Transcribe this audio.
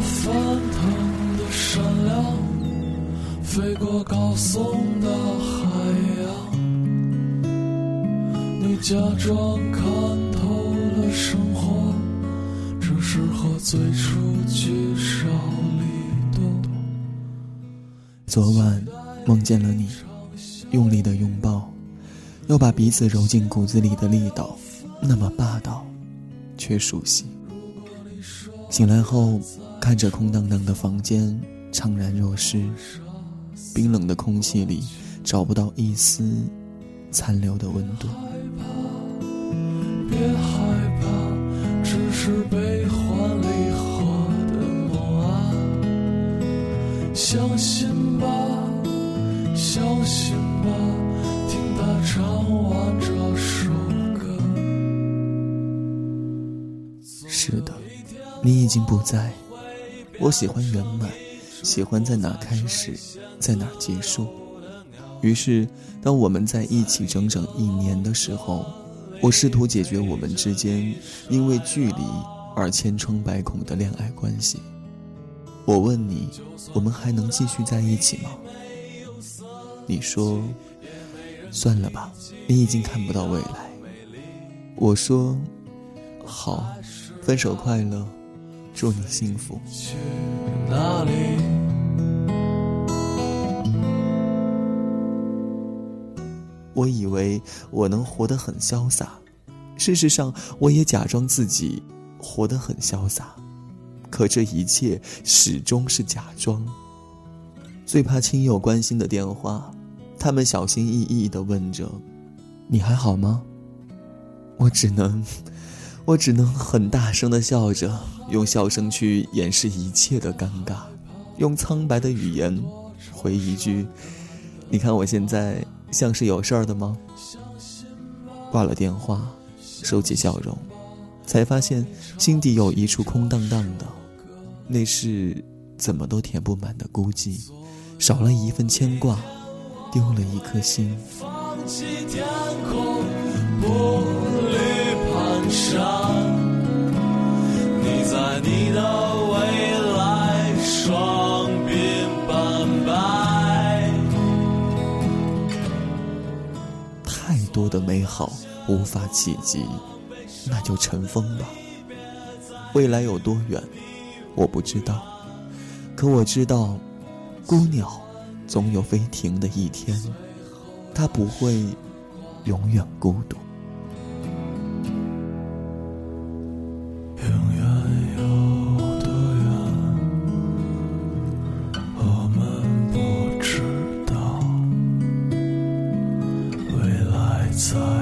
翻腾的山梁，飞过高耸的海洋，你假装看透了生活，只是和最初聚少离多。昨晚梦见了你，用力的拥抱，要把彼此揉进骨子里的力道，那么霸道，却熟悉。醒来后，看着空荡荡的房间，怅然若失。冰冷的空气里，找不到一丝残留的温度。别害怕，只是悲欢离合的梦啊！相信吧，相信吧，听他唱完这首歌。是的。你已经不在，我喜欢圆满，喜欢在哪开始，在哪结束。于是，当我们在一起整整一年的时候，我试图解决我们之间因为距离而千疮百孔的恋爱关系。我问你，我们还能继续在一起吗？你说，算了吧，你已经看不到未来。我说，好，分手快乐。祝你幸福。去哪里？我以为我能活得很潇洒，事实上，我也假装自己活得很潇洒，可这一切始终是假装。最怕亲友关心的电话，他们小心翼翼地问着：“你还好吗？”我只能。我只能很大声的笑着，用笑声去掩饰一切的尴尬，用苍白的语言回一句：“你看我现在像是有事儿的吗？”挂了电话，收起笑容，才发现心底有一处空荡荡的，那是怎么都填不满的孤寂，少了一份牵挂，丢了一颗心。放弃天空，上，你在。你的未来双鬓斑白，太多的美好无法企及，那就尘封吧。未来有多远，我不知道，可我知道，孤鸟总有飞停的一天，它不会永远孤独。outside.